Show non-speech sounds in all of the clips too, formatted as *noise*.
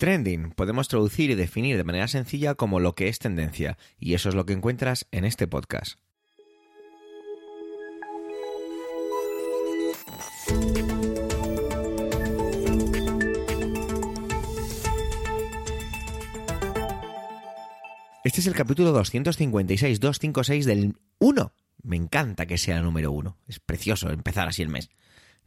Trending podemos traducir y definir de manera sencilla como lo que es tendencia, y eso es lo que encuentras en este podcast. Este es el capítulo 256-256 del 1. Me encanta que sea el número 1. Es precioso empezar así el mes.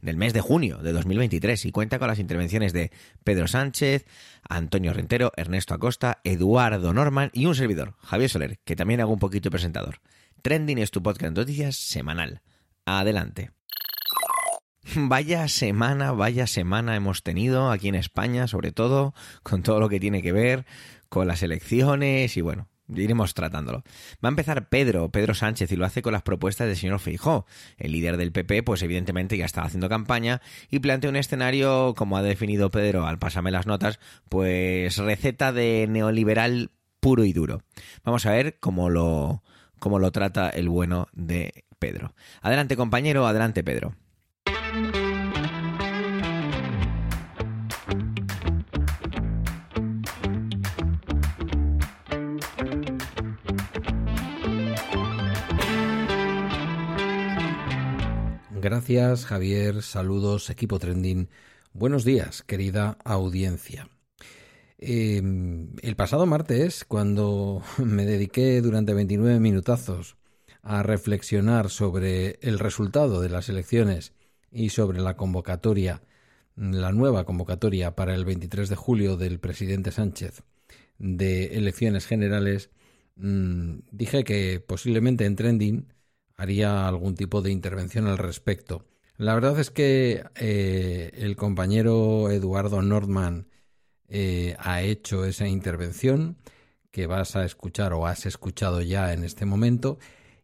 Del mes de junio de 2023 y cuenta con las intervenciones de Pedro Sánchez, Antonio Rentero, Ernesto Acosta, Eduardo Norman y un servidor, Javier Soler, que también hago un poquito de presentador. Trending es tu podcast de noticias semanal. Adelante. Vaya semana, vaya semana hemos tenido aquí en España, sobre todo con todo lo que tiene que ver con las elecciones y bueno, iremos tratándolo. Va a empezar Pedro, Pedro Sánchez, y lo hace con las propuestas del señor Feijó. El líder del PP, pues evidentemente ya está haciendo campaña y plantea un escenario, como ha definido Pedro al pasarme las notas, pues receta de neoliberal puro y duro. Vamos a ver cómo lo, cómo lo trata el bueno de Pedro. Adelante compañero, adelante Pedro. Gracias, Javier. Saludos, equipo trending. Buenos días, querida audiencia. Em, el pasado martes, cuando *laughs* me dediqué durante 29 minutazos a reflexionar sobre el resultado de las elecciones y sobre la convocatoria, la nueva convocatoria para el 23 de julio del presidente Sánchez de elecciones generales, mm, dije que posiblemente en trending haría algún tipo de intervención al respecto. La verdad es que eh, el compañero Eduardo Nordman eh, ha hecho esa intervención que vas a escuchar o has escuchado ya en este momento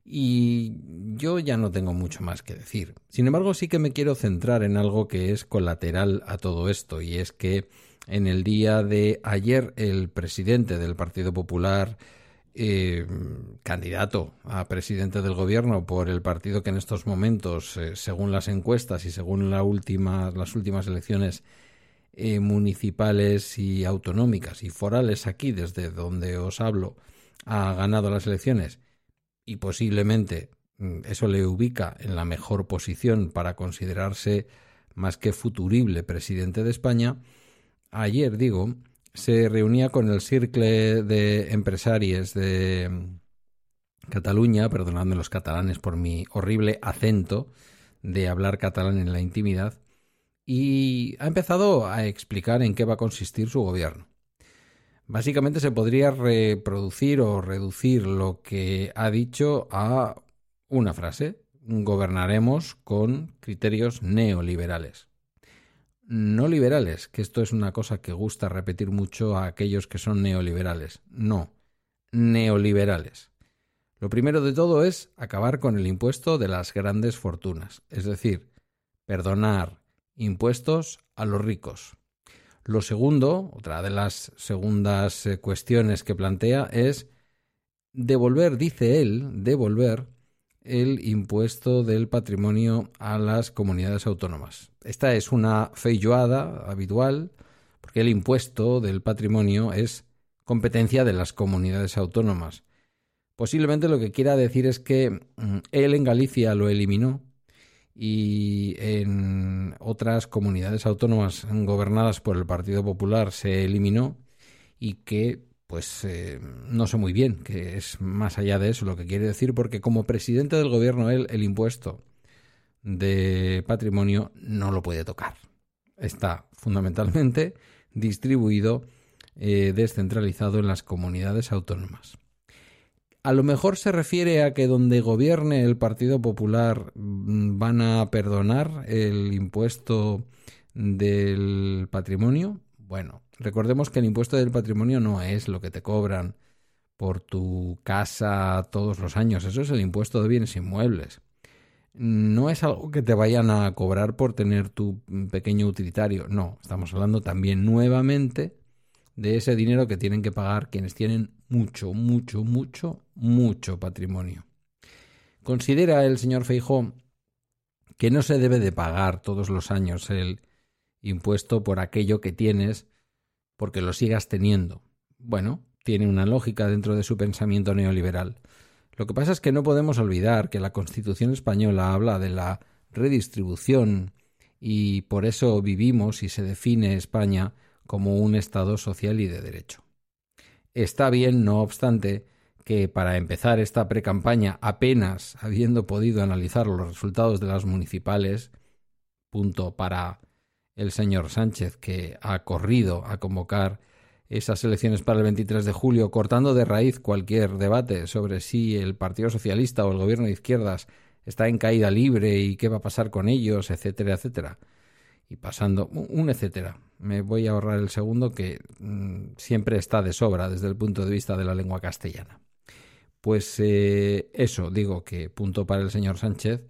y yo ya no tengo mucho más que decir. Sin embargo, sí que me quiero centrar en algo que es colateral a todo esto y es que en el día de ayer el presidente del Partido Popular eh, candidato a presidente del gobierno por el partido que en estos momentos, eh, según las encuestas y según las últimas elecciones eh, municipales y autonómicas y forales aquí, desde donde os hablo, ha ganado las elecciones y posiblemente mm, eso le ubica en la mejor posición para considerarse más que futurible presidente de España, ayer digo, se reunía con el Circle de Empresarios de Cataluña, perdonadme los catalanes por mi horrible acento de hablar catalán en la intimidad, y ha empezado a explicar en qué va a consistir su gobierno. Básicamente se podría reproducir o reducir lo que ha dicho a una frase. Gobernaremos con criterios neoliberales no liberales, que esto es una cosa que gusta repetir mucho a aquellos que son neoliberales. No, neoliberales. Lo primero de todo es acabar con el impuesto de las grandes fortunas, es decir, perdonar impuestos a los ricos. Lo segundo, otra de las segundas eh, cuestiones que plantea es devolver, dice él, devolver el impuesto del patrimonio a las comunidades autónomas. Esta es una feilloada habitual porque el impuesto del patrimonio es competencia de las comunidades autónomas. Posiblemente lo que quiera decir es que mm, él en Galicia lo eliminó y en otras comunidades autónomas gobernadas por el Partido Popular se eliminó y que pues eh, no sé muy bien qué es más allá de eso lo que quiere decir, porque como presidente del gobierno él el impuesto de patrimonio no lo puede tocar. Está fundamentalmente distribuido, eh, descentralizado en las comunidades autónomas. A lo mejor se refiere a que donde gobierne el Partido Popular mm, van a perdonar el impuesto del patrimonio. Bueno, Recordemos que el impuesto del patrimonio no es lo que te cobran por tu casa todos los años, eso es el impuesto de bienes inmuebles. No es algo que te vayan a cobrar por tener tu pequeño utilitario, no, estamos hablando también nuevamente de ese dinero que tienen que pagar quienes tienen mucho, mucho, mucho, mucho patrimonio. Considera el señor Feijó que no se debe de pagar todos los años el impuesto por aquello que tienes porque lo sigas teniendo. Bueno, tiene una lógica dentro de su pensamiento neoliberal. Lo que pasa es que no podemos olvidar que la Constitución española habla de la redistribución y por eso vivimos y se define España como un Estado social y de derecho. Está bien, no obstante, que para empezar esta precampaña, apenas habiendo podido analizar los resultados de las municipales, punto para el señor Sánchez, que ha corrido a convocar esas elecciones para el 23 de julio, cortando de raíz cualquier debate sobre si el Partido Socialista o el gobierno de izquierdas está en caída libre y qué va a pasar con ellos, etcétera, etcétera. Y pasando un etcétera. Me voy a ahorrar el segundo que mm, siempre está de sobra desde el punto de vista de la lengua castellana. Pues eh, eso, digo que punto para el señor Sánchez.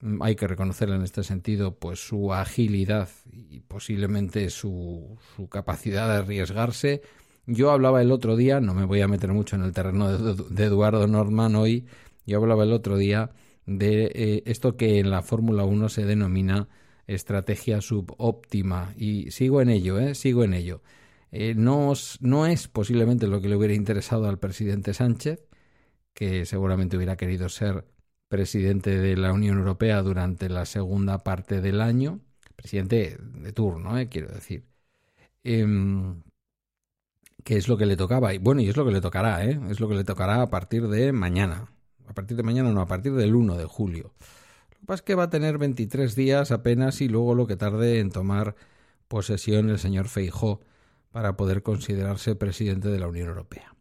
Mm, hay que reconocerle en este sentido pues su agilidad y posiblemente su, su capacidad de arriesgarse. Yo hablaba el otro día, no me voy a meter mucho en el terreno de, Eduardo Norman hoy, yo hablaba el otro día de eh, esto que en la Fórmula 1 se denomina estrategia subóptima y sigo en ello, ¿eh? sigo en ello. Eh, no, no es posiblemente lo que le hubiera interesado al presidente Sánchez, que seguramente hubiera querido ser presidente de la Unión Europea durante la segunda parte del año, presidente de turno, eh, quiero decir. Em, que es lo que le tocaba. Y bueno, y es lo que le tocará, ¿eh? Es lo que le tocará a partir de mañana. A partir de mañana, no, a partir del 1 de julio. Lo que pasa es que va a tener 23 días apenas y luego lo que tarde en tomar posesión el señor Feijó para poder considerarse presidente de la Unión Europea.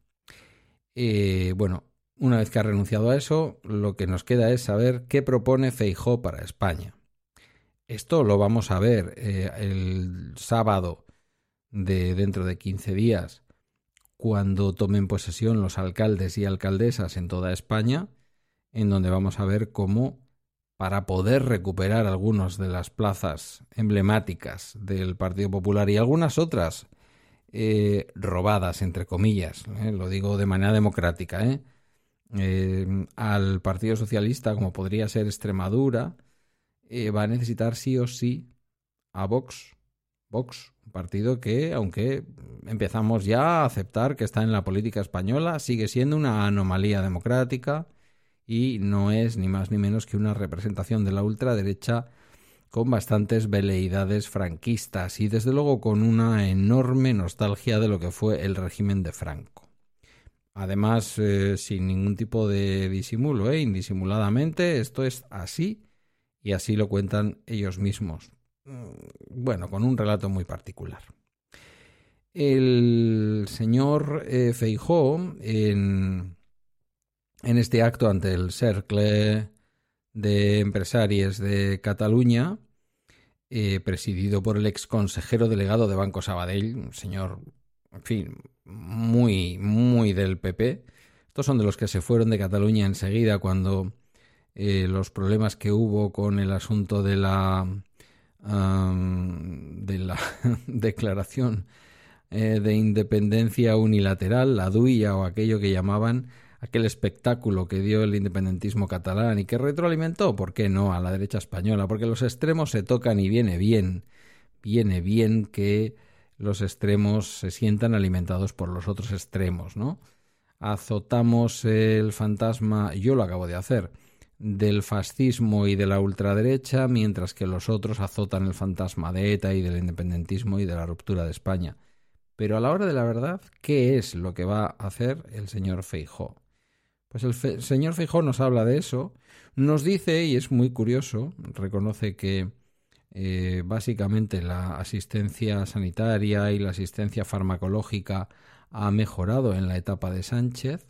Eh, bueno, una vez que ha renunciado a eso, lo que nos queda es saber qué propone Feijó para España. Esto lo vamos a ver eh, el sábado de dentro de 15 días, cuando tomen posesión los alcaldes y alcaldesas en toda España, en donde vamos a ver cómo, para poder recuperar algunas de las plazas emblemáticas del Partido Popular y algunas otras eh, robadas, entre comillas, eh, lo digo de manera democrática, ¿eh? Em, al Partido Socialista, como podría ser Extremadura, eh, va a necesitar sí o sí a Vox. Vox, un partido que, aunque empezamos ya a aceptar que está en la política española, sigue siendo una anomalía democrática y no es ni más ni menos que una representación de la ultraderecha con bastantes veleidades franquistas y desde luego con una enorme nostalgia de lo que fue el régimen de Franco. Además, eh, sin ningún tipo de disimulo, ¿eh? indisimuladamente, esto es así y así lo cuentan ellos mismos. Mm, bueno, con un relato muy particular. El señor eh, Feijó, en, este acto ante el Cercle de Empresarios de Cataluña, eh, presidido por el ex consejero delegado de Banco Sabadell, un señor, en fin, muy, muy del PP. Estos son de los que se fueron de Cataluña enseguida cuando eh, los problemas que hubo con el asunto de la, de la *laughs* declaración eh, de independencia unilateral, la duya o aquello que llamaban aquel espectáculo que dio el independentismo catalán y que retroalimentó, ¿por qué no?, a la derecha española, porque los extremos se tocan y viene bien, viene bien que los extremos se sientan alimentados por los otros extremos, ¿no? Azotamos el fantasma, yo lo acabo de hacer, del fascismo y de la ultraderecha, mientras que los otros azotan el fantasma de ETA y del independentismo y de la ruptura de España. Pero a la hora de la verdad, ¿qué es lo que va a hacer el señor Feijó? Pues el, señor Feijó nos habla de eso, nos dice, y es muy curioso, reconoce que eh, básicamente la asistencia sanitaria y la asistencia farmacológica ha mejorado en la etapa de Sánchez.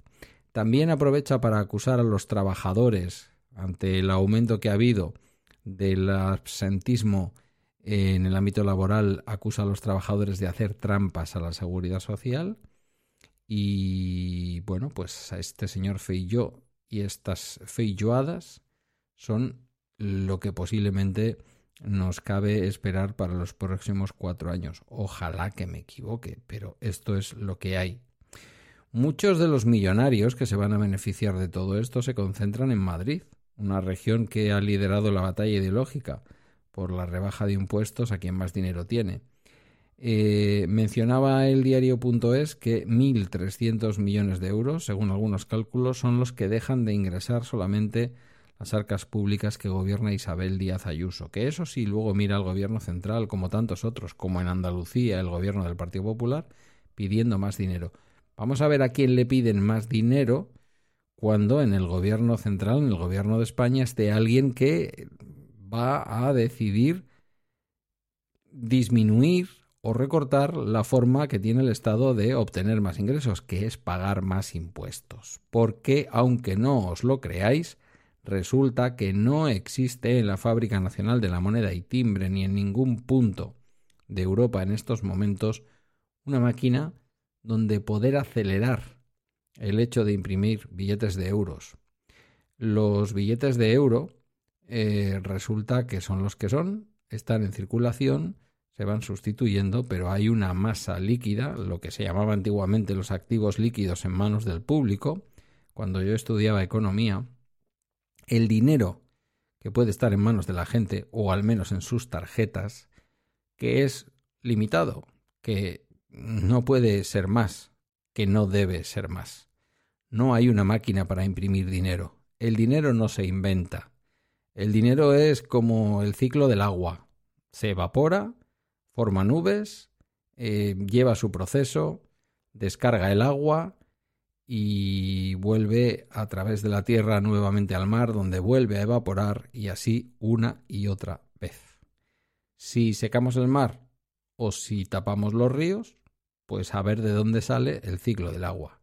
También aprovecha para acusar a los trabajadores ante el aumento que ha habido del absentismo en el ámbito laboral, acusa a los trabajadores de hacer trampas a la seguridad social. Y bueno, pues a este señor Feijó y estas feilloadas son lo que posiblemente nos cabe esperar para los próximos cuatro años. Ojalá que me equivoque, pero esto es lo que hay. Muchos de los millonarios que se van a beneficiar de todo esto se concentran en Madrid, una región que ha liderado la batalla ideológica por la rebaja de impuestos a quien más dinero tiene. Eh, mencionaba el diario.es que 1.300 millones de euros, según algunos cálculos, son los que dejan de ingresar solamente las arcas públicas que gobierna Isabel Díaz Ayuso. Que eso sí, luego mira al gobierno central, como tantos otros, como en Andalucía, el gobierno del Partido Popular, pidiendo más dinero. Vamos a ver a quién le piden más dinero cuando en el gobierno central, en el gobierno de España, esté alguien que va a decidir disminuir o recortar la forma que tiene el Estado de obtener más ingresos, que es pagar más impuestos. Porque, aunque no os lo creáis, resulta que no existe en la Fábrica Nacional de la Moneda y Timbre ni en ningún punto de Europa en estos momentos una máquina donde poder acelerar el hecho de imprimir billetes de euros. Los billetes de euro eh, resulta que son los que son, están en circulación, se van sustituyendo, pero hay una masa líquida, lo que se llamaba antiguamente los activos líquidos en manos del público. Cuando yo estudiaba economía, el dinero que puede estar en manos de la gente, o al menos en sus tarjetas, que es limitado, que no puede ser más, que no debe ser más. No hay una máquina para imprimir dinero. El dinero no se inventa. El dinero es como el ciclo del agua. Se evapora forma nubes, eh, lleva su proceso, descarga el agua y vuelve a través de la tierra nuevamente al mar, donde vuelve a evaporar y así una y otra vez. Si secamos el mar o si tapamos los ríos, pues a ver de dónde sale el ciclo del agua.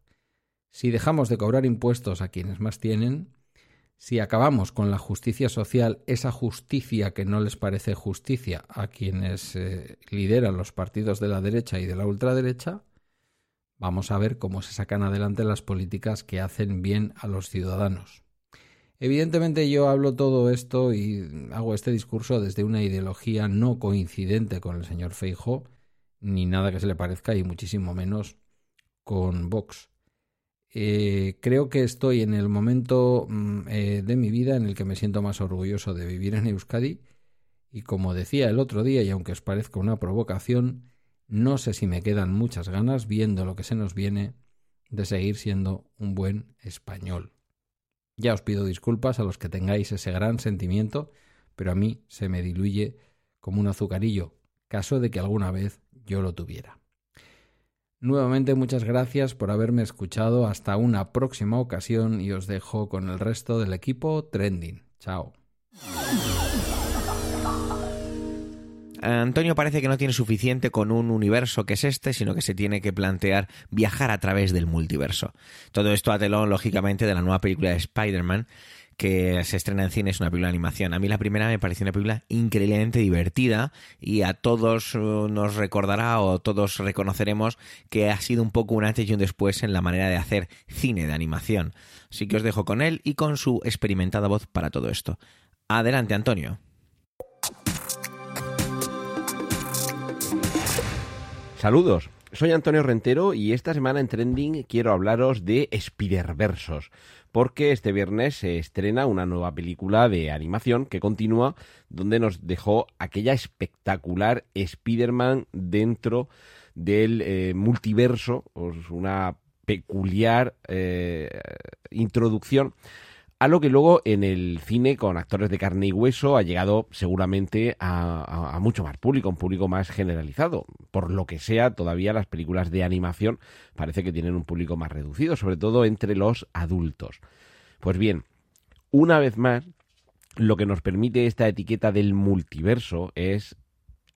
Si dejamos de cobrar impuestos a quienes más tienen, si acabamos con la justicia social, esa justicia que no les parece justicia a quienes eh, lideran los partidos de la derecha y de la ultraderecha, vamos a ver cómo se sacan adelante las políticas que hacen bien a los ciudadanos. Evidentemente yo hablo todo esto y hago este discurso desde una ideología no coincidente con el señor Feijo, ni nada que se le parezca y muchísimo menos con Vox. Eh, creo que estoy en el momento mm, eh, de mi vida en el que me siento más orgulloso de vivir en Euskadi y como decía el otro día y aunque os parezca una provocación, no sé si me quedan muchas ganas viendo lo que se nos viene de seguir siendo un buen español. Ya os pido disculpas a los que tengáis ese gran sentimiento, pero a mí se me diluye como un azucarillo, caso de que alguna vez yo lo tuviera. Nuevamente muchas gracias por haberme escuchado. Hasta una próxima ocasión y os dejo con el resto del equipo Trending. Chao. Antonio parece que no tiene suficiente con un universo que es este, sino que se tiene que plantear viajar a través del multiverso. Todo esto a telón, lógicamente, de la nueva película de Spider-Man, que se estrena en cine, es una película de animación. A mí la primera me pareció una película increíblemente divertida y a todos uh, nos recordará o todos reconoceremos que ha sido un poco un antes y un después en la manera de hacer cine de animación. Así que os dejo con él y con su experimentada voz para todo esto. Adelante, Antonio. Saludos. Soy Antonio Rentero y esta semana en Trending quiero hablaros de Spider-Versos, porque este viernes se estrena una nueva película de animación que continúa donde nos dejó aquella espectacular Spider-Man dentro del eh, multiverso, una peculiar eh, introducción a lo que luego en el cine con actores de carne y hueso ha llegado seguramente a, mucho más público, un público más generalizado. Por lo que sea, todavía las películas de animación parece que tienen un público más reducido, sobre todo entre los adultos. Pues bien, una vez más, lo que nos permite esta etiqueta del multiverso es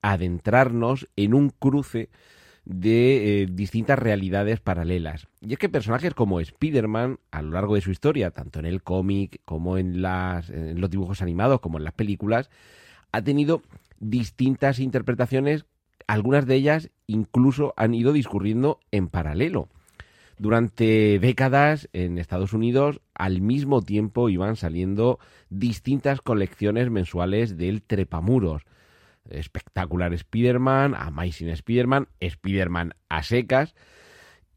adentrarnos en un cruce de eh, distintas realidades paralelas. Y es que personajes como Spider-Man, a lo largo de su historia, tanto en el cómic como en, las, en los dibujos animados, como en las películas, ha tenido distintas interpretaciones, algunas de ellas incluso han ido discurriendo en paralelo. Durante décadas en Estados Unidos al mismo tiempo iban saliendo distintas colecciones mensuales del trepamuros espectacular Spider-Man, Amazing Spider-Man, Spider-Man a secas.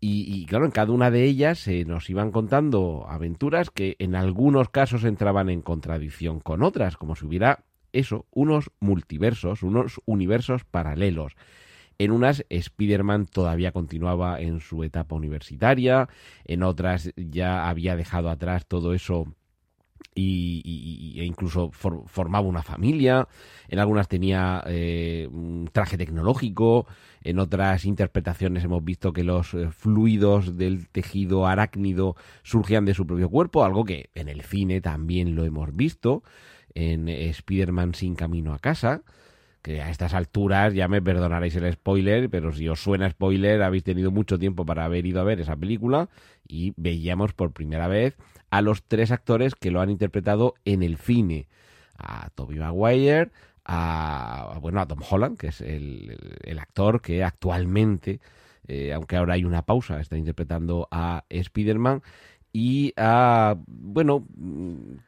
Y, claro, en cada una de ellas se nos iban contando aventuras que en algunos casos entraban en contradicción con otras, como si hubiera eso, unos multiversos, unos universos paralelos. En unas, Spider-Man todavía continuaba en su etapa universitaria, en otras ya había dejado atrás todo eso y, e incluso formaba una familia, en algunas tenía eh, un traje tecnológico, en otras interpretaciones hemos visto que los eh, fluidos del tejido arácnido surgían de su propio cuerpo, algo que en el cine también lo hemos visto, en Spider-Man sin camino a casa, que a estas alturas ya me perdonaréis el spoiler, pero si os suena spoiler, habéis tenido mucho tiempo para haber ido a ver esa película y veíamos por primera vez a los tres actores que lo han interpretado en el cine. A Tobey Maguire, a, bueno, a Tom Holland, que es el, actor que actualmente, eh, aunque ahora hay una pausa, está interpretando a Spider-Man. Y a, bueno,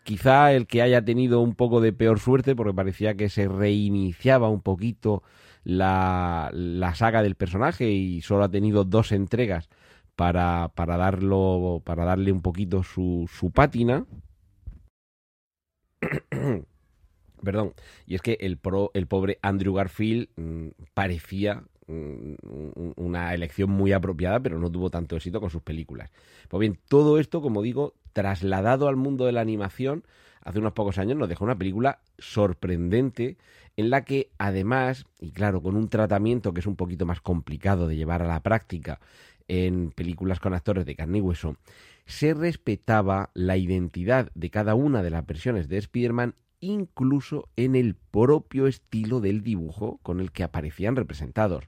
quizá el que haya tenido un poco de peor suerte, porque parecía que se reiniciaba un poquito la, la saga del personaje y solo ha tenido dos entregas para, para, darlo, para darle un poquito su, su pátina. *clears throat* Perdón. Y es que el, pro, el pobre Andrew Garfield mm, parecía mm, una elección muy apropiada, pero no tuvo tanto éxito con sus películas. Pues bien, todo esto, como digo, trasladado al mundo de la animación, hace unos pocos años nos dejó una película sorprendente en la que además, y claro, con un tratamiento que es un poquito más complicado de llevar a la práctica en películas con actores de carne y hueso, se respetaba la identidad de cada una de las versiones de Spider-Man, incluso en el propio estilo del dibujo con el que aparecían representados.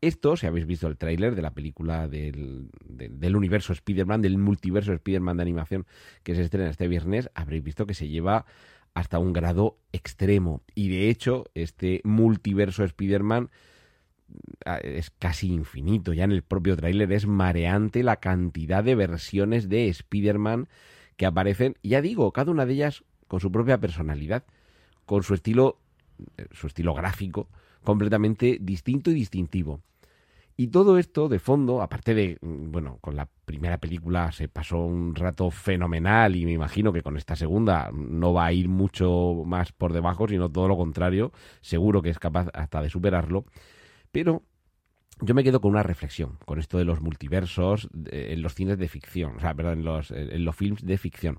Esto, si habéis visto el tráiler de la película del, universo Spider-Man, del multiverso Spider-Man de animación que se estrena este viernes, habréis visto que se lleva hasta un grado extremo. Y de hecho, este multiverso Spider-Man es casi infinito. Ya en el propio tráiler es mareante la cantidad de versiones de Spider-Man que aparecen. Ya digo, cada una de ellas con su propia personalidad, con su estilo, eh, su estilo gráfico completamente distinto y distintivo. Y todo esto de fondo, aparte de, mm, bueno, con la primera película se pasó un rato fenomenal y me imagino que con esta segunda no va a ir mucho más por debajo, sino todo lo contrario, seguro que es capaz hasta de superarlo. Pero yo me quedo con una reflexión, con esto de los multiversos en los cines de ficción, o sea, perdón, en los, en los films de ficción.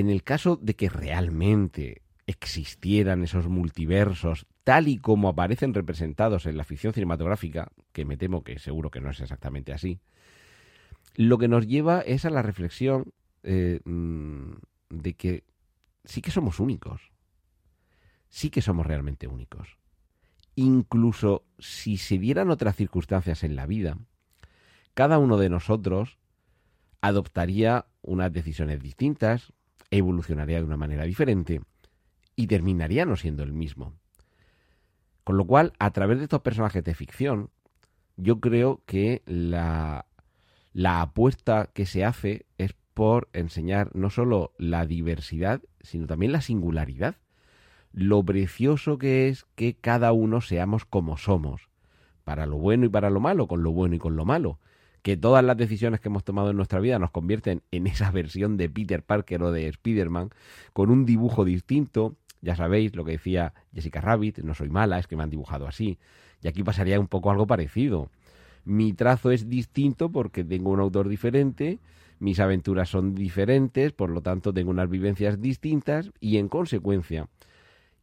En el caso de que realmente existieran esos multiversos tal y como aparecen representados en la ficción cinematográfica, que me temo que seguro que no es exactamente así, lo que nos lleva es a la reflexión eh, mm, de que sí que somos únicos, sí que somos realmente únicos. Incluso si se dieran otras circunstancias en la vida, cada uno de nosotros adoptaría unas decisiones distintas, evolucionaría de una manera diferente y terminaría no siendo el mismo. Con lo cual, a través de estos personajes de ficción, yo creo que la, la apuesta que se hace es por enseñar no solo la diversidad, sino también la singularidad lo precioso que es que cada uno seamos como somos, para lo bueno y para lo malo, con lo bueno y con lo malo. Que todas las decisiones que hemos tomado en nuestra vida nos convierten en esa versión de Peter Parker o de Spider-Man, con un dibujo distinto. Ya sabéis lo que decía Jessica Rabbit, no soy mala, es que me han dibujado así. Y aquí pasaría un poco algo parecido. Mi trazo es distinto porque tengo un autor diferente, mis aventuras son diferentes, por lo tanto tengo unas vivencias distintas y en consecuencia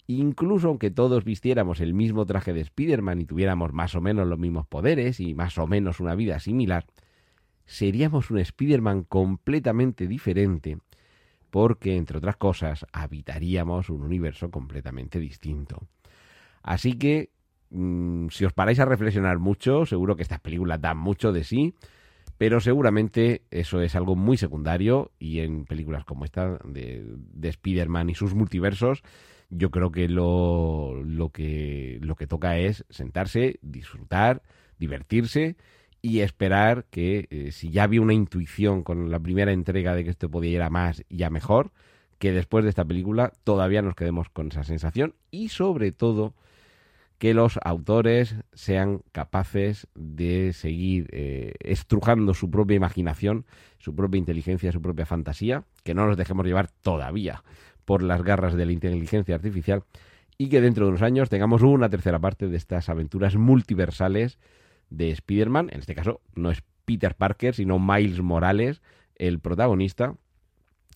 Incluso aunque todos vistiéramos el mismo traje de Spider-Man y tuviéramos más o menos los mismos poderes y más o menos una vida similar, seríamos un Spider-Man completamente diferente porque, entre otras cosas, habitaríamos un universo completamente distinto. Así que, mm, si os paráis a reflexionar mucho, seguro que estas películas dan mucho de sí, pero seguramente eso es algo muy secundario y en películas como esta de, de Spider-Man y sus multiversos, yo creo que lo, lo que lo que toca es sentarse, disfrutar, divertirse y esperar que eh, si ya había una intuición con la primera entrega de que esto podía ir a más y a mejor, que después de esta película todavía nos quedemos con esa sensación y sobre todo que los autores sean capaces de seguir eh, estrujando su propia imaginación, su propia inteligencia, su propia fantasía, que no nos dejemos llevar todavía por las garras de la inteligencia artificial y que dentro de unos años tengamos una tercera parte de estas aventuras multiversales de Spider-Man. En este caso no es Peter Parker, sino Miles Morales, el protagonista,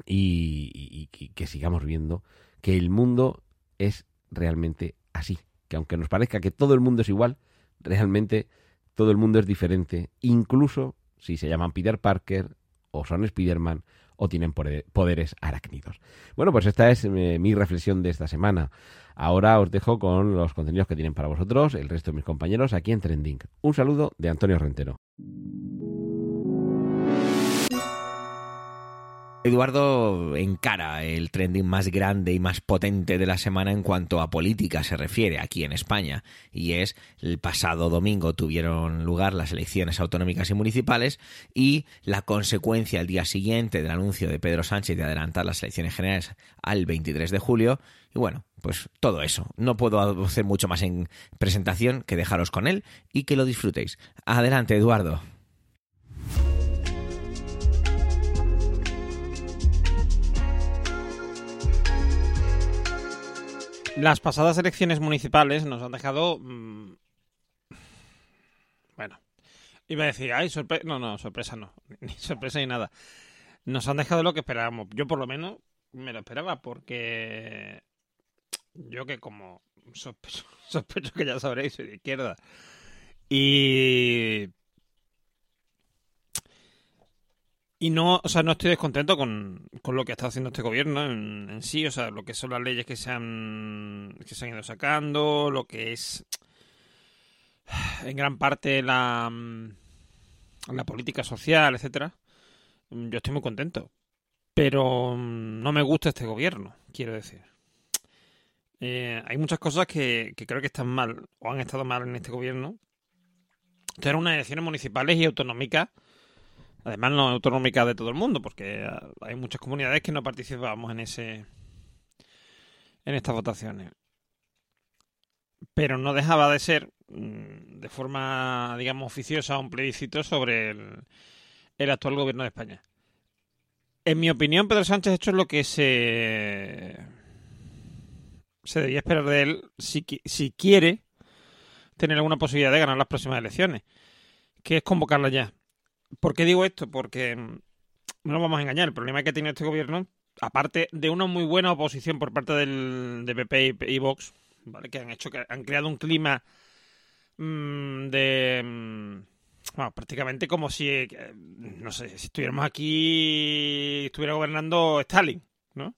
y, que sigamos viendo que el mundo es realmente así. Que aunque nos parezca que todo el mundo es igual, realmente todo el mundo es diferente, incluso si se llaman Peter Parker o son Spider-Man o tienen poderes arácnidos. Bueno, pues esta es eh, mi reflexión de esta semana. Ahora os dejo con los contenidos que tienen para vosotros el resto de mis compañeros aquí en Trending. Un saludo de Antonio Rentero. Eduardo encara el trending más grande y más potente de la semana en cuanto a política se refiere aquí en España y es el pasado domingo tuvieron lugar las elecciones autonómicas y municipales y la consecuencia al día siguiente del anuncio de Pedro Sánchez de adelantar las elecciones generales al 23 de julio y bueno, pues todo eso. No puedo hacer mucho más en presentación que dejaros con él y que lo disfrutéis. Adelante, Eduardo. Las pasadas elecciones municipales nos han dejado. Mm, bueno, iba a decir, ay, sorpresa. No, no, sorpresa no. *laughs* Ni sorpresa ni nada. Nos han dejado lo que esperábamos. Yo, por lo menos, me lo esperaba porque. Yo, que como sospecho, *laughs* sospecho que ya sabréis, soy de izquierda. Y Y no, o sea, no estoy descontento con, lo que estado haciendo este gobierno en, sí, o sea, lo que son las leyes que se han que se han ido sacando, lo que es en gran parte la, la política social, etcétera. Yo estoy muy contento. Pero no me gusta este gobierno, quiero decir. Eh, hay muchas cosas que, que, creo que están mal o han estado mal en este gobierno. Esto eran unas elecciones municipales y autonómicas Además, no autonómica de todo el mundo, porque hay muchas comunidades que no participamos en ese en estas votaciones. Pero no dejaba de ser, mm, de forma, digamos, oficiosa, un plebiscito sobre el, el actual gobierno de España. En mi opinión, Pedro Sánchez ha hecho lo que se, se debía esperar de él si, si quiere tener alguna posibilidad de ganar las próximas elecciones, que es convocarla ya. ¿Por qué digo esto? Porque mm, no nos vamos a engañar. El problema que tiene este gobierno, aparte de una muy buena oposición por parte del, de PP y, Vox, ¿vale? que han hecho que han creado un clima mm, de mm, bueno, prácticamente como si eh, no sé si estuviéramos aquí estuviera gobernando Stalin, ¿no?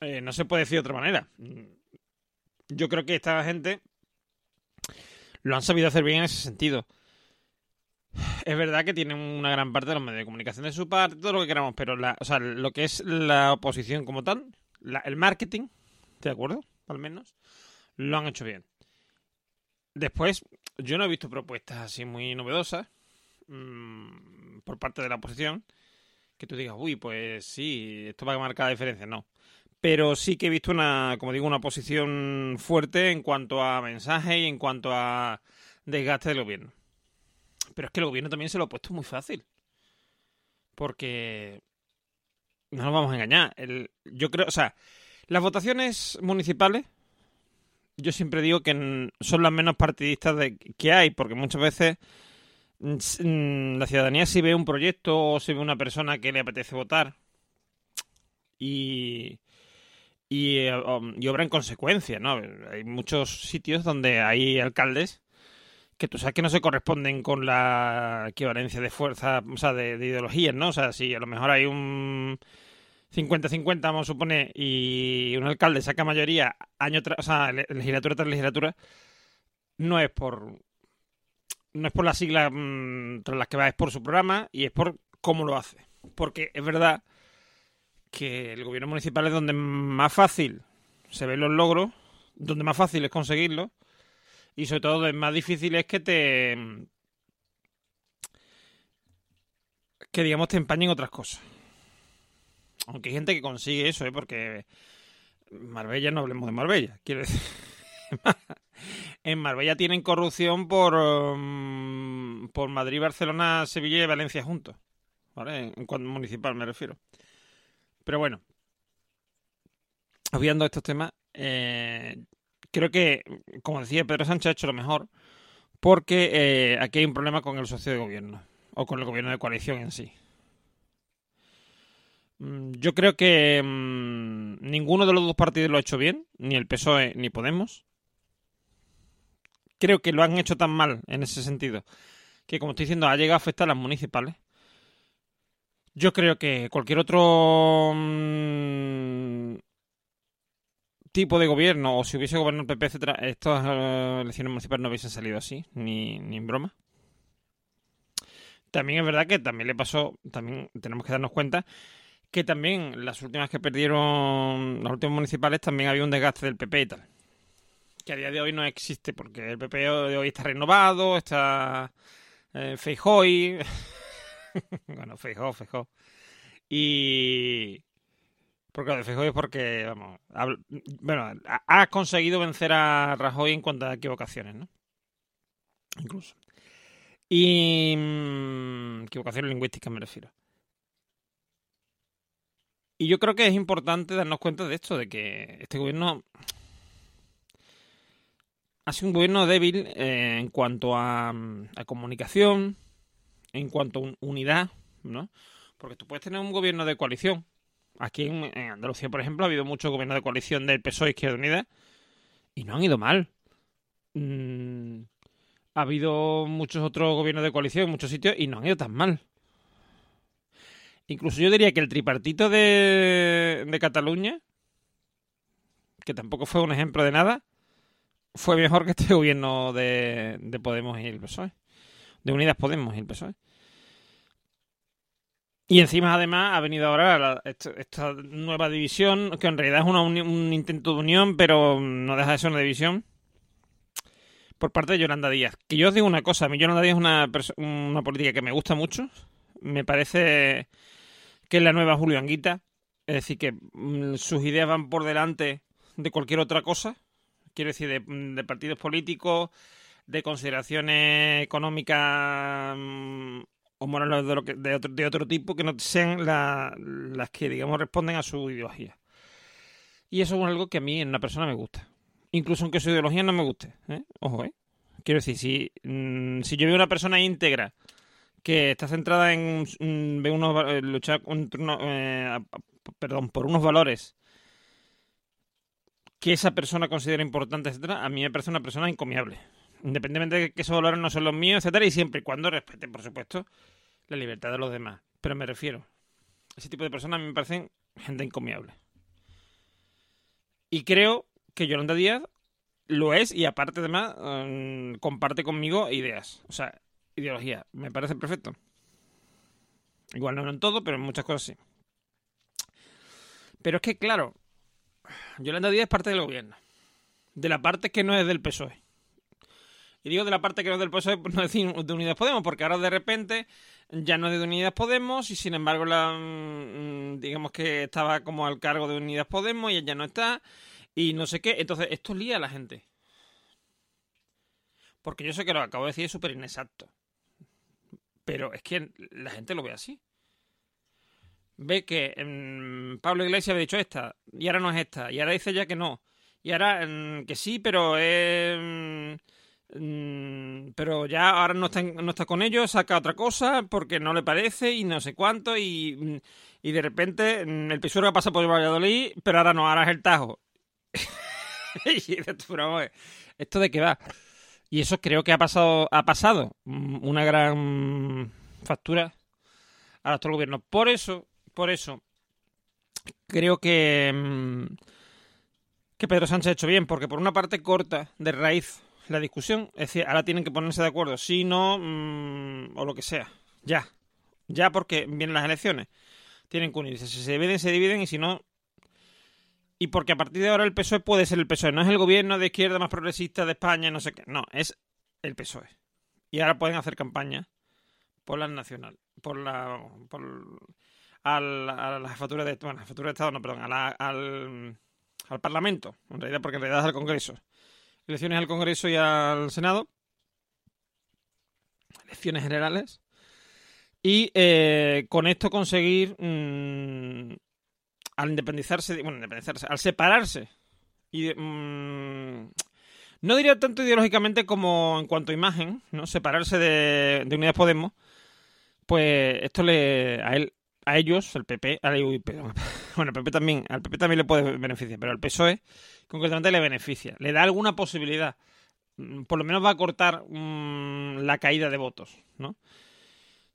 Eh, no se puede decir de otra manera. Yo creo que esta gente lo han sabido hacer bien en ese sentido es verdad que tienen una gran parte de los medios de comunicación de su parte, todo lo que queramos, pero la, o sea, lo que es la oposición como tal, el marketing, ¿de acuerdo? Al menos, lo han hecho bien. Después, yo no he visto propuestas así muy novedosas mmm, por parte de la oposición que tú digas, uy, pues sí, esto va a marcar la diferencia. No. Pero sí que he visto una, como digo, una posición fuerte en cuanto a mensaje y en cuanto a desgaste del gobierno. Pero es que el gobierno también se lo ha puesto muy fácil. Porque. No nos vamos a engañar. El, yo creo. O sea, las votaciones municipales. Yo siempre digo que son las menos partidistas de, que hay, porque muchas veces la ciudadanía si ve un proyecto o si ve una persona que le apetece votar y, y, um, y obra en consecuencia, ¿no? Hay muchos sitios donde hay alcaldes que tú sabes que no se corresponden con la equivalencia de fuerza, o sea, de, ideologías, ¿no? O sea, si a lo mejor hay un 50-50, vamos a suponer, y un alcalde saca mayoría año tras, o sea, legislatura tras legislatura, no es por no es por las siglas mm, tras las que va, es por su programa y es por cómo lo hace. Porque es verdad que el gobierno municipal es donde más fácil se ven los logros, donde más fácil es conseguirlos y sobre todo, es más difícil es que te. que digamos te empañen otras cosas. Aunque hay gente que consigue eso, ¿eh? Porque. Marbella, no hablemos de Marbella, quiero decir. *laughs* en Marbella tienen corrupción por. Um, por Madrid, Barcelona, Sevilla y Valencia juntos. ¿Vale? En cuanto municipal me refiero. Pero bueno. Obviando estos temas, Eh, creo que, como decía Pedro Sánchez, ha hecho lo mejor porque eh, aquí hay un problema con el socio de gobierno o con el gobierno de coalición en sí. Mm, Yo creo que mm, ninguno de los dos partidos lo ha hecho bien, ni el PSOE ni Podemos. Creo que lo han hecho tan mal en ese sentido que, como estoy diciendo, ha llegado a afectar a las municipales. Yo creo que cualquier otro mm, tipo de gobierno, o si hubiese gobernado el PP, etcétera, estas eh, elecciones municipales no hubiesen salido así, ni, ni en broma. También es verdad que también le pasó, también tenemos que darnos cuenta que también las últimas que perdieron, las últimas municipales, también había un desgaste del PP y tal. Que a día de hoy no existe, porque el PP de hoy está renovado, está eh, Feijói. *laughs* bueno, Feijó, Feijó. Y. Porque lo de Feijóo es porque, vamos, bueno, ha- conseguido vencer a Rajoy en cuanto a equivocaciones, ¿no? Incluso. Y. mm, equivocaciones lingüísticas me refiero. Y yo creo que es importante darnos cuenta de esto, de que este gobierno ha sido un gobierno débil eh, en cuanto a, mm, a comunicación, en cuanto a un- unidad, ¿no? Porque tú puedes tener un gobierno de coalición. Aquí en, Andalucía, por ejemplo, ha habido muchos gobiernos de coalición del PSOE Izquierda Unida y no han ido mal. Mm, ha habido muchos otros gobiernos de coalición en muchos sitios y no han ido tan mal. Incluso yo diría que el tripartito de, de Cataluña, que tampoco fue un ejemplo de nada, fue mejor que este gobierno de, de Podemos y el PSOE. De Unidas Podemos y el PSOE. Y encima, además, ha venido ahora esta, nueva división, que en realidad es una un intento de unión, pero no deja de ser una división, por parte de Yolanda Díaz. Que yo os digo una cosa, a mí Yolanda Díaz es una, una política que me gusta mucho. Me parece que es la nueva Julio Anguita. Es decir, que mm, sus ideas van por delante de cualquier otra cosa. Quiero decir, de, de partidos políticos, de consideraciones económicas mm, o morales de, lo que- de, otro, de otro tipo que no sean la- las que, digamos, responden a su ideología. Y eso es algo que a mí en una persona me gusta. Incluso aunque su ideología no me guste. ¿eh? Ojo, ¿eh? Quiero decir, si, mm, si yo veo una persona íntegra que está centrada en mm, ve unos, eh, luchar contra uno- eh, perdón, por unos valores que esa persona considera importantes, etcétera, a mí me parece una persona encomiable. Independientemente de que esos valores no son los míos, etcétera, y siempre y cuando respeten, por supuesto, la libertad de los demás. Pero me refiero, ese tipo de personas a mí me parecen gente encomiable. Y creo que Yolanda Díaz lo es y aparte además mm, comparte conmigo ideas, o sea, ideología. Me parece perfecto. Igual no en todo, pero en muchas cosas sí. Pero es que, claro, Yolanda Díaz es parte del gobierno. De la parte que no es del PSOE. Y digo de la parte que no es del PSOE, por no decir de Unidas Podemos, porque ahora de repente ya no es de Unidas Podemos y sin embargo mm, digamos que estaba como al cargo de Unidas Podemos y ella no está y no sé qué. Entonces, esto lía a la gente. Porque yo sé que lo acabo de decir es súper inexacto. Pero es que la gente lo ve así. Ve que mm, Pablo Iglesias había dicho esta, y ahora no es esta, y ahora dice ya que no. Y ahora mm, que sí, pero es... pero ya ahora no está, no está con ellos, saca otra cosa porque no le parece y no sé cuánto y, mm, y de repente mm, el pisuero pasa por Valladolid, pero ahora no, ahora es el Tajo. *laughs* y ¿esto de qué va? Y eso creo que ha pasado, ha pasado mm, una gran factura al actual gobierno. Por eso, por eso, creo que, mm, que Pedro Sánchez ha hecho bien, porque por una parte corta de raíz la discusión, es decir, ahora tienen que ponerse de acuerdo, si no, mm, o lo que sea, ya, ya porque vienen las elecciones, tienen que unirse, si se dividen, se dividen, y si no, y porque a partir de ahora el PSOE puede ser el PSOE, no es el gobierno de izquierda más progresista de España, no sé qué, no, es el PSOE. Y ahora pueden hacer campaña por la nacional, por la por al, a la jefatura de bueno, de Estado, no, perdón, a la- al, al Parlamento, en realidad, porque en realidad es al Congreso. Elecciones al Congreso y al Senado. Elecciones generales. Y eh, con esto conseguir mm, al independizarse, bueno, independizarse, al separarse y, mm, no diría tanto ideológicamente como en cuanto a imagen, ¿no? Separarse de, de Unidas Podemos, pues esto le a él a ellos, el PP, a, uy, perdón, bueno, el PP también, al PP también le puede beneficiar, pero al PSOE concretamente le beneficia, le da alguna posibilidad, mm, por lo menos va a cortar mmm, la caída de votos, ¿no?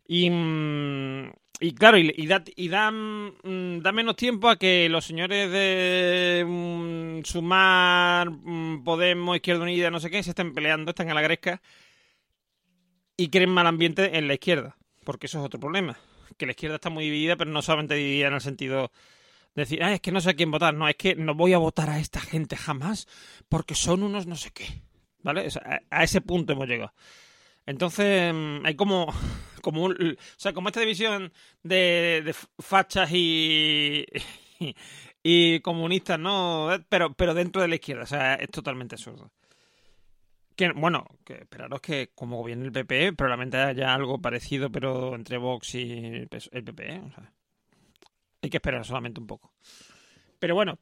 Y, mm, y claro, y, da, y da, mm, da, menos tiempo a que los señores de mm, Sumar, Podemos, Izquierda Unida, no sé qué, se estén peleando, están a la gresca y creen mal ambiente en la izquierda, porque eso es otro problema. Que la izquierda está muy dividida, pero no solamente dividida en el sentido de decir, ah, es que no sé a quién votar, no, es que no voy a votar a esta gente jamás, porque son unos no sé qué, ¿vale? A, ese punto hemos llegado. Entonces, hay como, *laughs* como, un, o sea, como esta división de, de fachas y, *laughs* y, y, comunistas, ¿no? Pero, pero dentro de la izquierda, o sea, es totalmente absurdo. Bueno, que esperaros que como gobierne el PP, probablemente haya algo parecido, pero entre Vox y el PP, sea, hay que esperar solamente un poco. Pero bueno,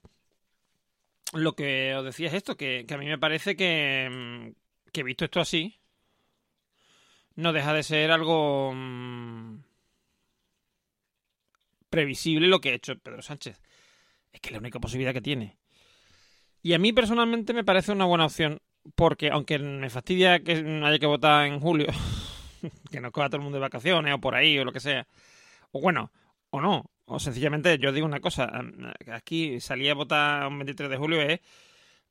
lo que os decía es esto, que, a mí me parece que, que visto esto así, no deja de ser algo mmm, previsible lo que ha hecho Pedro Sánchez. Es que es la única posibilidad que tiene. Y a mí personalmente me parece una buena opción, porque aunque me fastidia que haya que votar en julio, *laughs* que nos coja todo el mundo de vacaciones o por ahí o lo que sea, o bueno, o no, o sencillamente yo digo una cosa, aquí salía a votar un 23 de julio es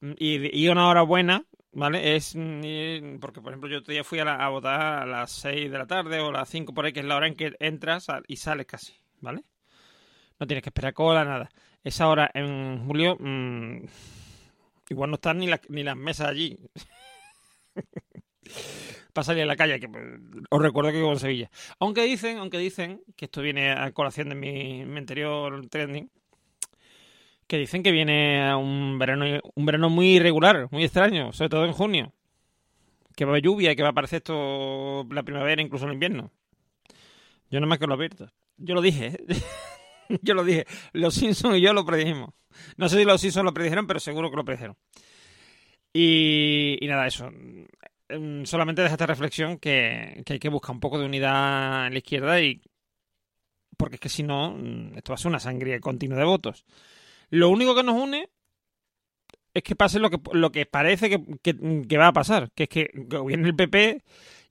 y, y una hora buena ¿vale? Es porque, por ejemplo, yo día fui a, la, a, votar a las 6 de la tarde o a las 5 por ahí, que es la hora en que entras y sales casi, ¿vale? No tienes que esperar cola, nada. Esa hora en julio, mmm, igual no están ni, la, ni las mesas allí. *laughs* para salir a la calle, que pues, os recuerdo que vivo en Sevilla. Aunque dicen, aunque dicen, que esto viene a colación de mi, anterior trending, que dicen que viene un verano, un verano muy irregular, muy extraño, sobre todo en junio. Que va a haber lluvia y que va a aparecer esto la primavera, incluso el invierno. Yo no más que lo advierto. Yo lo dije, ¿eh? *laughs* *laughs* yo lo dije. Los Simpsons y yo lo predijimos. No sé si los Simpsons lo predijeron, pero seguro que lo predijeron. Y, y nada, eso. Solamente deja esta reflexión que, que hay que buscar un poco de unidad en la izquierda y porque es que si no, esto va a ser una sangría continua de votos. Lo único que nos une es que pase lo que, lo que parece que, que, que, va a pasar, que es que gobierne el PP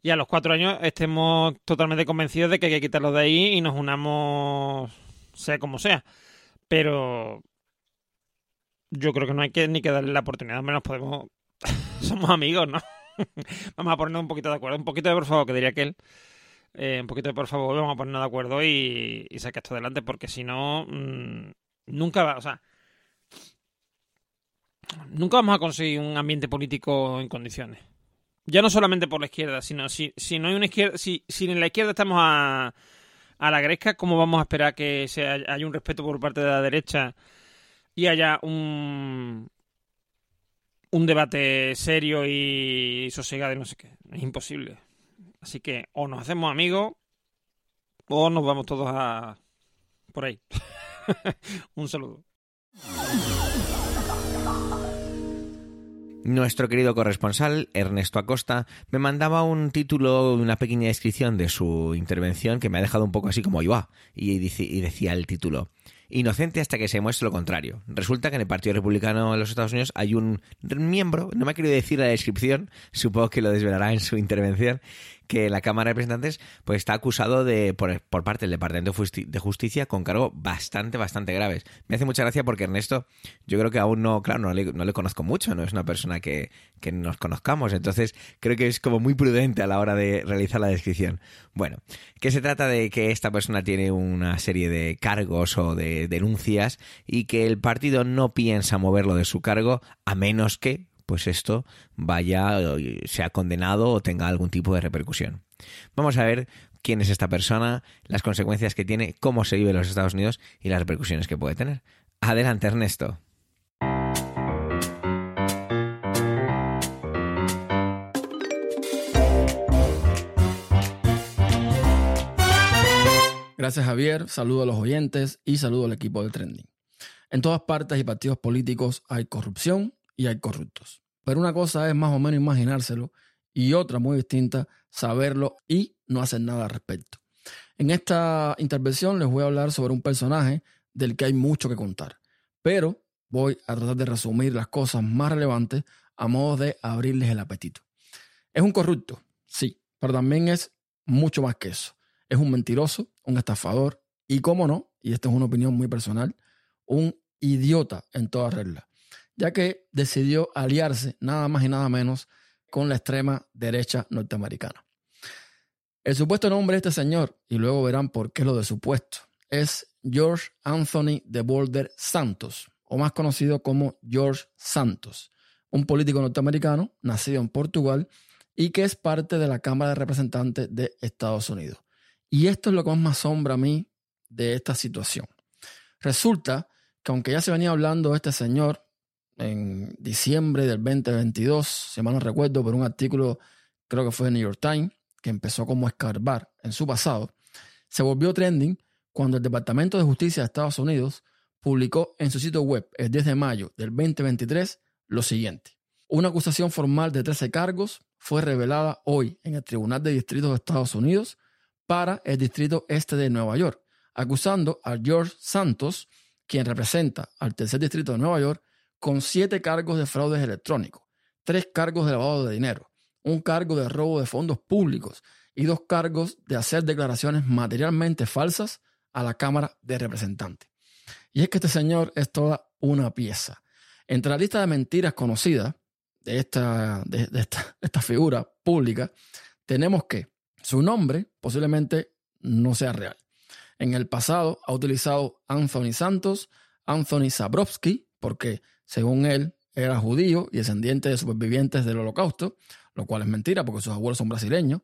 y a los cuatro años estemos totalmente convencidos de que hay que quitarlo de ahí y nos unamos sea como sea. Pero yo creo que no hay que ni que darle la oportunidad, menos podemos... *laughs* Somos amigos, ¿no? *laughs* vamos a ponernos un poquito de acuerdo. Un poquito de por favor, que diría aquel. Eh, un poquito de por favor, vamos a ponernos de acuerdo y, y sacar esto adelante, porque si no... Mmm, nunca va, o sea, nunca vamos a conseguir un ambiente político en condiciones. Ya no solamente por la izquierda, sino si, si no hay una izquierda, si, si en la izquierda estamos a, a la gresca, ¿cómo vamos a esperar que haya un respeto por parte de la derecha y haya un un debate serio y sosegado y no sé qué? Es imposible. Así que o nos hacemos amigos o nos vamos todos a por ahí. *laughs* Un saludo. Nuestro querido corresponsal, Ernesto Acosta, me mandaba un título, una pequeña descripción de su intervención que me ha dejado un poco así como iba. Y, y decía el título, inocente hasta que se muestre lo contrario. Resulta que en el Partido Republicano de los Estados Unidos hay un miembro, no me ha querido decir la descripción, supongo que lo desvelará en su intervención, que la Cámara de Representantes pues está acusado de por, parte del Departamento de Justicia con cargo bastante, bastante graves. Me hace mucha gracia porque Ernesto, yo creo que aún no, claro, no le, no le conozco mucho, no es una persona que, que nos conozcamos, entonces creo que es como muy prudente a la hora de realizar la descripción. Bueno, que se trata de que esta persona tiene una serie de cargos o de denuncias y que el partido no piensa moverlo de su cargo a menos que pues esto vaya, sea condenado o tenga algún tipo de repercusión. Vamos a ver quién es esta persona, las consecuencias que tiene, cómo se vive en los Estados Unidos y las repercusiones que puede tener. Adelante, Ernesto. Gracias Javier, saludo a los oyentes y saludo al equipo de Trending. En todas partes y partidos políticos hay corrupción y hay corruptos. Pero una cosa es más o menos imaginárselo y otra muy distinta, saberlo y no hacer nada al respecto. En esta intervención les voy a hablar sobre un personaje del que hay mucho que contar, pero voy a tratar de resumir las cosas más relevantes a modo de abrirles el apetito. Es un corrupto, sí, pero también es mucho más que eso. Es un mentiroso, un estafador y, cómo no, y esta es una opinión muy personal, un idiota en toda regla, ya que decidió aliarse nada más y nada menos con la extrema derecha norteamericana. El supuesto nombre de este señor, y luego verán por qué lo de supuesto, es George Anthony de Boulder Santos, o más conocido como George Santos, un político norteamericano nacido en Portugal y que es parte de la Cámara de Representantes de Estados Unidos. Y esto es lo que más me asombra a mí de esta situación. Resulta que aunque ya se venía hablando de este señor en diciembre del 2022, si mal no recuerdo, por un artículo, creo que fue de New York Times, que empezó como escarbar en su pasado, se volvió trending cuando el Departamento de Justicia de Estados Unidos publicó en su sitio web el 10 de mayo del 2023 lo siguiente. Una acusación formal de 13 cargos fue revelada hoy en el Tribunal de Distrito de Estados Unidos para el Distrito Este de Nueva York, acusando a George Santos, quien representa al Tercer Distrito de Nueva York, con siete cargos de fraudes electrónicos, tres cargos de lavado de dinero, un cargo de robo de fondos públicos y dos cargos de hacer declaraciones materialmente falsas a la Cámara de Representantes. Y es que este señor es toda una pieza. Entre la lista de mentiras conocidas de esta, de, esta, *laughs* esta figura pública, tenemos que su nombre posiblemente no sea real. En el pasado ha utilizado Anthony Santos, Anthony Zabrowski, porque según él era judío y descendiente de supervivientes del holocausto, lo cual es mentira porque sus abuelos son brasileños.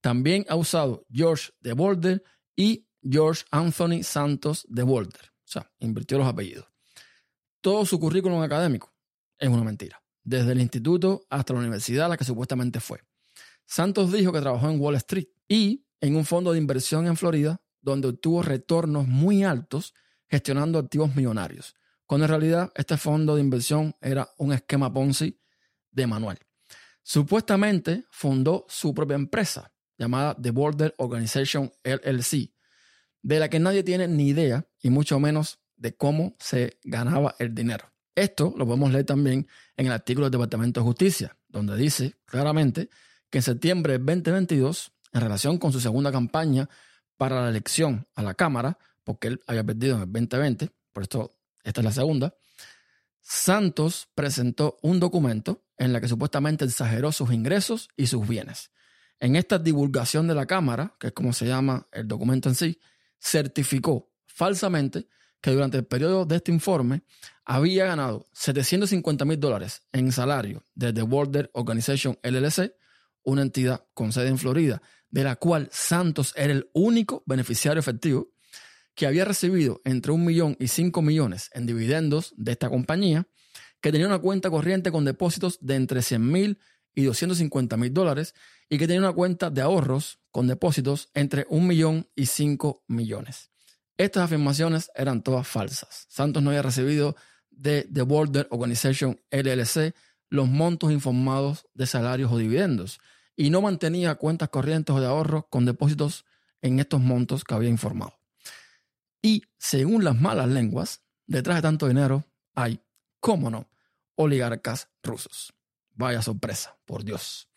También ha usado George de Boulder y George Anthony Santos de Boulder. O sea, invirtió los apellidos. Todo su currículum académico es una mentira, desde el instituto hasta la universidad a la que supuestamente fue. Santos dijo que trabajó en Wall Street y en un fondo de inversión en Florida, donde obtuvo retornos muy altos gestionando activos millonarios, cuando en realidad este fondo de inversión era un esquema Ponzi de manual. Supuestamente fundó su propia empresa llamada The Border Organization LLC, de la que nadie tiene ni idea y mucho menos de cómo se ganaba el dinero. Esto lo podemos leer también en el artículo del Departamento de Justicia, donde dice claramente que en septiembre del 2022, en relación con su segunda campaña para la elección a la Cámara, porque él había perdido en el 2020, por esto esta es la segunda, Santos presentó un documento en la que supuestamente exageró sus ingresos y sus bienes. En esta divulgación de la Cámara, que es como se llama el documento en sí, certificó falsamente que durante el periodo de este informe había ganado 750 mil dólares en salario desde The Border Organization LLC, una entidad con sede en Florida, de la cual Santos era el único beneficiario efectivo, que había recibido entre un millón y cinco millones en dividendos de esta compañía, que tenía una cuenta corriente con depósitos de entre 100 mil y 250 mil dólares y que tenía una cuenta de ahorros con depósitos entre un millón y 5 millones. Estas afirmaciones eran todas falsas. Santos no había recibido de The Border Organization LLC los montos informados de salarios o dividendos y no mantenía cuentas corrientes o de ahorros con depósitos en estos montos que había informado. Y según las malas lenguas, detrás de tanto dinero hay, cómo no, oligarcas rusos. Vaya sorpresa, por Dios.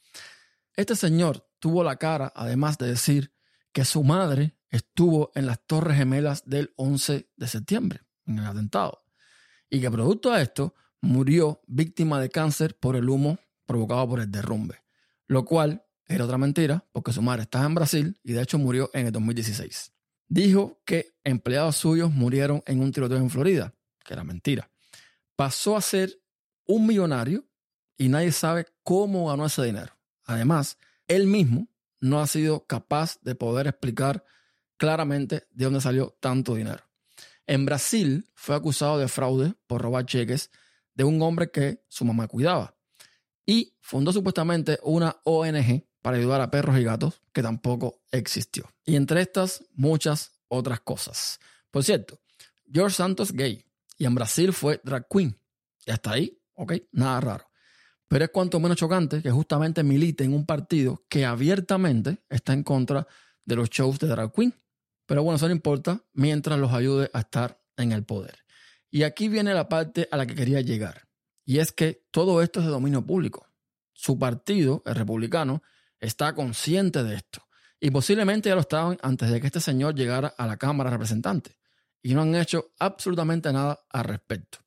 Este señor tuvo la cara, además de decir que su madre estuvo en las Torres Gemelas del 11 de septiembre, en el atentado, y que producto de esto murió víctima de cáncer por el humo provocado por el derrumbe, lo cual era otra mentira porque su madre estaba en Brasil y de hecho murió en el 2016 dijo que empleados suyos murieron en un tiroteo en Florida, que era mentira. Pasó a ser un millonario y nadie sabe cómo ganó ese dinero. Además, él mismo no ha sido capaz de poder explicar claramente de dónde salió tanto dinero. En Brasil fue acusado de fraude por robar cheques de un hombre que su mamá cuidaba y fundó supuestamente una ONG para ayudar a perros y gatos, que tampoco existió. Y entre estas, muchas otras cosas. Por cierto, George Santos gay y en Brasil fue drag queen. Y hasta ahí ¿ok? Nada raro. Pero es cuanto menos chocante que justamente milite en un partido que abiertamente está en contra de los shows de drag queen. Pero bueno, eso no importa mientras los ayude a estar en el poder. Y aquí viene la parte a la que quería llegar. Y es que todo esto es de dominio público. Su partido, el republicano, está consciente de esto. Y posiblemente ya lo estaban antes de que este señor llegara a la Cámara de Representantes. Y no han hecho absolutamente nada al respecto.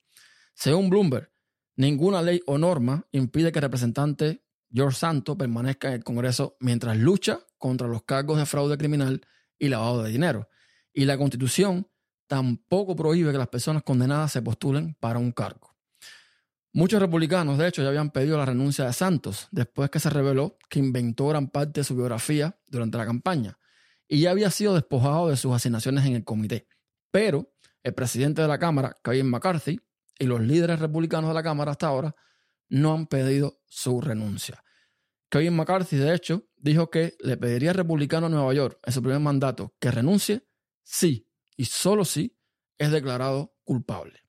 Según Bloomberg, ninguna ley o norma impide que el representante George Santos permanezca en el Congreso mientras lucha contra los cargos de fraude criminal y lavado de dinero. Y la Constitución tampoco prohíbe que las personas condenadas se postulen para un cargo. Muchos republicanos, de hecho, ya habían pedido la renuncia de Santos después que se reveló que inventó gran parte de su biografía durante la campaña y ya había sido despojado de sus asignaciones en el comité. Pero el presidente de la Cámara, Kevin McCarthy, y los líderes republicanos de la Cámara hasta ahora no han pedido su renuncia. Kevin McCarthy, de hecho, dijo que le pediría al republicano de Nueva York en su primer mandato que renuncie si y solo si es declarado culpable.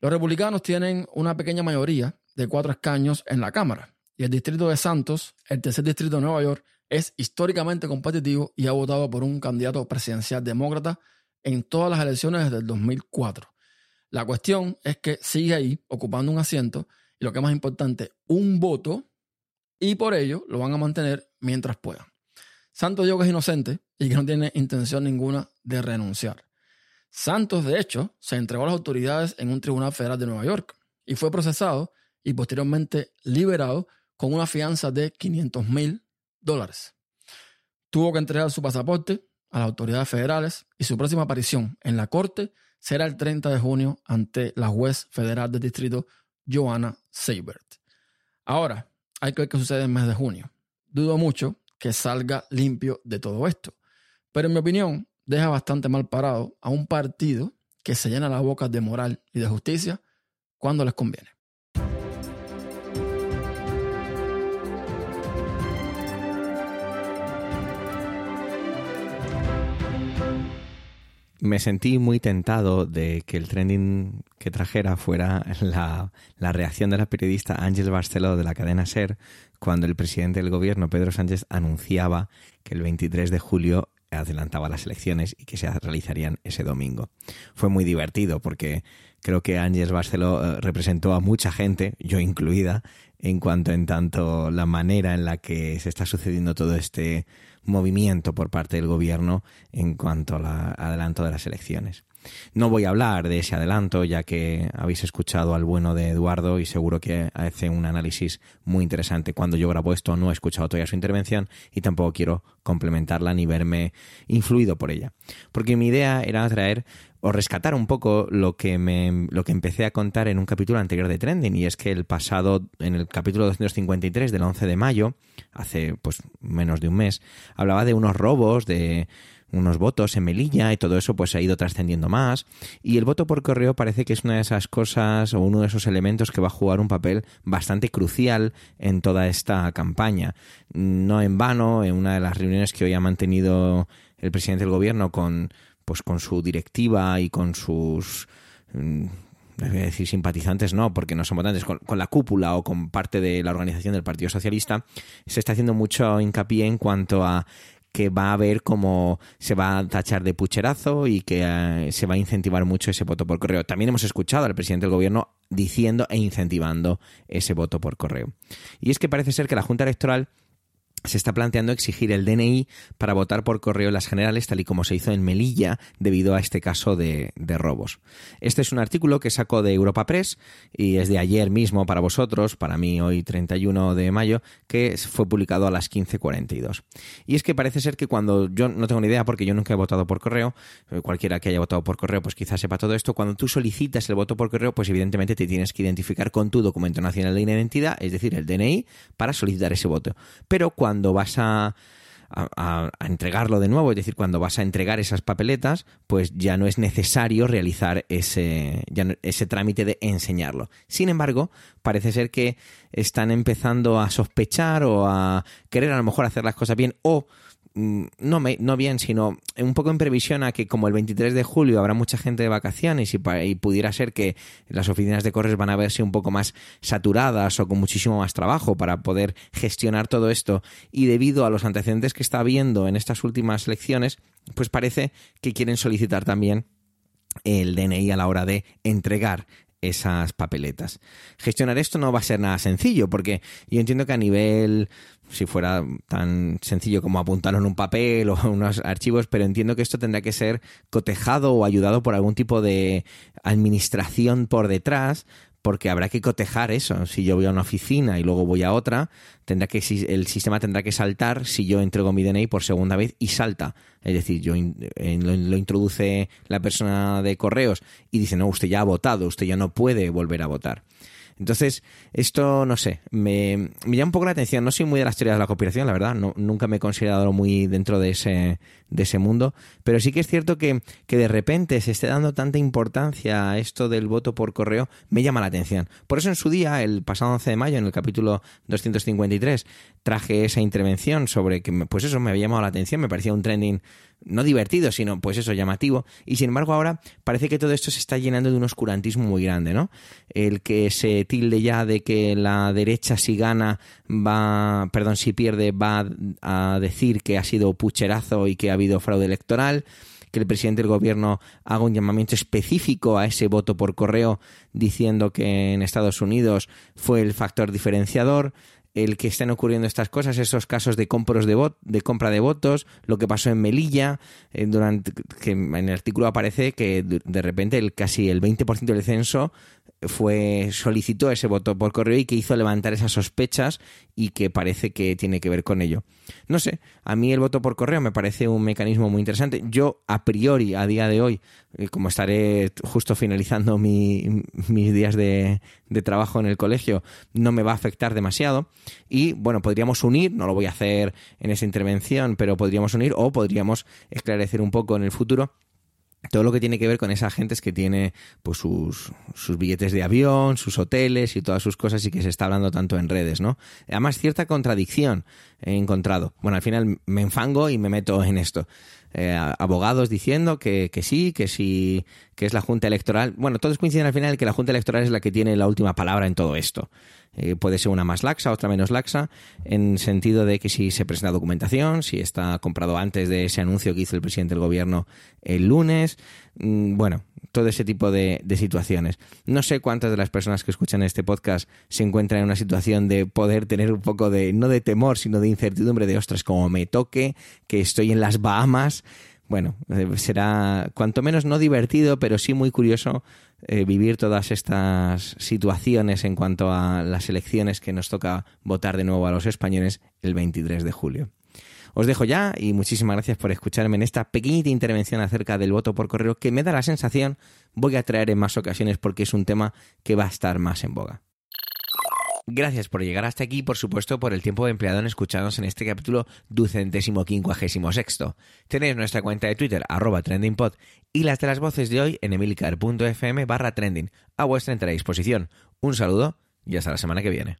Los republicanos tienen una pequeña mayoría de cuatro escaños en la Cámara y el distrito de Santos, el tercer distrito de Nueva York, es históricamente competitivo y ha votado por un candidato presidencial demócrata en todas las elecciones desde el 2004. La cuestión es que sigue ahí ocupando un asiento y lo que es más importante, un voto y por ello lo van a mantener mientras puedan. Santos dijo que es inocente y que no tiene intención ninguna de renunciar. Santos, de hecho, se entregó a las autoridades en un tribunal federal de Nueva York y fue procesado y posteriormente liberado con una fianza de 500 mil dólares. Tuvo que entregar su pasaporte a las autoridades federales y su próxima aparición en la corte será el 30 de junio ante la juez federal del distrito Joanna Seibert. Ahora, hay que ver qué sucede en el mes de junio. Dudo mucho que salga limpio de todo esto. Pero en mi opinión, deja bastante mal parado a un partido que se llena la boca de moral y de justicia cuando les conviene. me sentí muy tentado de que el trending que trajera fuera la, la, reacción de la periodista Ángel Barceló de la cadena SER cuando el presidente del gobierno, Pedro Sánchez, anunciaba que el 23 de julio adelantaba las elecciones y que se realizarían ese domingo. Fue muy divertido porque creo que Ángel Barceló eh, representó a mucha gente, yo incluida, en cuanto en tanto la manera en la que se está sucediendo todo este movimiento por parte del gobierno en cuanto al adelanto de las elecciones. No voy a hablar de ese adelanto, ya que habéis escuchado al bueno de Eduardo y seguro que hace un análisis muy interesante. Cuando yo grabo esto no he escuchado todavía su intervención y tampoco quiero complementarla ni verme influido por ella. Porque mi idea era traer o rescatar un poco lo que me lo que empecé a contar en un capítulo anterior de Trending y es que el pasado en el capítulo 253 del 11 de mayo, hace pues menos de un mes, hablaba de unos robos de unos votos en Melilla y todo eso pues ha ido trascendiendo más y el voto por correo parece que es una de esas cosas o uno de esos elementos que va a jugar un papel bastante crucial en toda esta campaña. No en vano, en una de las reuniones que hoy ha mantenido el presidente del gobierno con pues con su directiva y con sus mm, decir simpatizantes, no, porque no son votantes, con, la cúpula o con parte de la organización del Partido Socialista, se está haciendo mucho hincapié en cuanto a que va a ver cómo se va a tachar de pucherazo y que eh, se va a incentivar mucho ese voto por correo. También hemos escuchado al presidente del gobierno diciendo e incentivando ese voto por correo. Y es que parece ser que la Junta Electoral se está planteando exigir el DNI para votar por correo en las generales, tal y como se hizo en Melilla, debido a este caso de, robos. Este es un artículo que saco de Europa Press y es de ayer mismo para vosotros, para mí hoy 31 de mayo, que fue publicado a las 15.42. Y es que parece ser que cuando yo no tengo ni idea, porque yo nunca he votado por correo, eh, cualquiera que haya votado por correo, pues quizás sepa todo esto, cuando tú solicitas el voto por correo, pues evidentemente te tienes que identificar con tu documento nacional de identidad, es decir, el DNI, para solicitar ese voto. Pero cuando vas a, a, entregarlo de nuevo, es decir, cuando vas a entregar esas papeletas, pues ya no es necesario realizar ese, ya no, ese trámite de enseñarlo. Sin embargo, parece ser que están empezando a sospechar o a querer a lo mejor hacer las cosas bien o no, me, no bien, sino un poco en previsión a que como el 23 de julio habrá mucha gente de vacaciones y, y pudiera ser que las oficinas de correos van a verse un poco más saturadas o con muchísimo más trabajo para poder gestionar todo esto y debido a los antecedentes que está habiendo en estas últimas elecciones, pues parece que quieren solicitar también el DNI a la hora de entregar esas papeletas. Gestionar esto no va a ser nada sencillo, porque yo entiendo que a nivel, si fuera tan sencillo como apuntarlo en un papel o unos archivos, pero entiendo que esto tendrá que ser cotejado o ayudado por algún tipo de administración por detrás porque habrá que cotejar eso. Si yo voy a una oficina y luego voy a otra, tendrá que el sistema tendrá que saltar si yo entrego mi DNI por segunda vez y salta. Es decir, yo eh, lo, introduce la persona de correos y dice, no, usted ya ha votado, usted ya no puede volver a votar. Entonces, esto, no sé, me, llama un poco la atención. No soy muy de las teorías de la conspiración, la verdad. No, nunca me he considerado muy dentro de ese, de ese mundo. Pero sí que es cierto que, que de repente se esté dando tanta importancia a esto del voto por correo, me llama la atención. Por eso en su día, el pasado 11 de mayo, en el capítulo 253, traje esa intervención sobre que, pues eso, me había llamado la atención. Me parecía un trending no divertido, sino pues eso, llamativo. Y sin embargo ahora parece que todo esto se está llenando de un oscurantismo muy grande, ¿no? El que se tilde ya de que la derecha si gana va, perdón, si pierde va a decir que ha sido pucherazo y que ha habido fraude electoral que el presidente del gobierno haga un llamamiento específico a ese voto por correo diciendo que en Estados Unidos fue el factor diferenciador el que estén ocurriendo estas cosas, esos casos de compros de, de compra de votos, lo que pasó en Melilla, eh, durante, que en el artículo aparece que de repente el, casi el 20% del censo fue solicitó ese voto por correo y que hizo levantar esas sospechas y que parece que tiene que ver con ello. No sé, a mí el voto por correo me parece un mecanismo muy interesante. Yo a priori, a día de hoy, eh, como estaré justo finalizando mis días de, de trabajo en el colegio, no me va a afectar demasiado y bueno, podríamos unir, no lo voy a hacer en esa intervención, pero podríamos unir o podríamos esclarecer un poco en el futuro todo lo que tiene que ver con esa gente que tiene pues sus, sus billetes de avión, sus hoteles y todas sus cosas y que se está hablando tanto en redes, ¿no? Además, cierta contradicción he encontrado. Bueno, al final me enfango y me meto en esto. Eh, abogados diciendo que, que, sí, que sí, que es la Junta Electoral. Bueno, todos coinciden al final que la Junta Electoral es la que tiene la última palabra en todo esto. Eh, puede ser una más laxa, otra menos laxa, en sentido de que si se presenta documentación, si está comprado antes de ese anuncio que hizo el presidente del gobierno el lunes, mm, bueno, todo ese tipo de, de, situaciones. No sé cuántas de las personas que escuchan este podcast se encuentran en una situación de poder tener un poco de, no de temor, sino de incertidumbre de, ostras, como me toque, que estoy en las Bahamas. Bueno, eh, será cuanto menos no divertido, pero sí muy curioso eh, vivir todas estas situaciones en cuanto a las elecciones que nos toca votar de nuevo a los españoles el 23 de julio. Os dejo ya y muchísimas gracias por escucharme en esta pequeñita intervención acerca del voto por correo que me da la sensación voy a traer en más ocasiones porque es un tema que va a estar más en boga. Gracias por llegar hasta aquí y por supuesto por el tiempo empleado en escucharnos en este capítulo ducentésimo quincuagésimo sexto. Tenéis nuestra cuenta de Twitter, arroba trendingpod, y las de las voces de hoy en emilcar.fm barra trending, a vuestra entera disposición. Un saludo y hasta la semana que viene.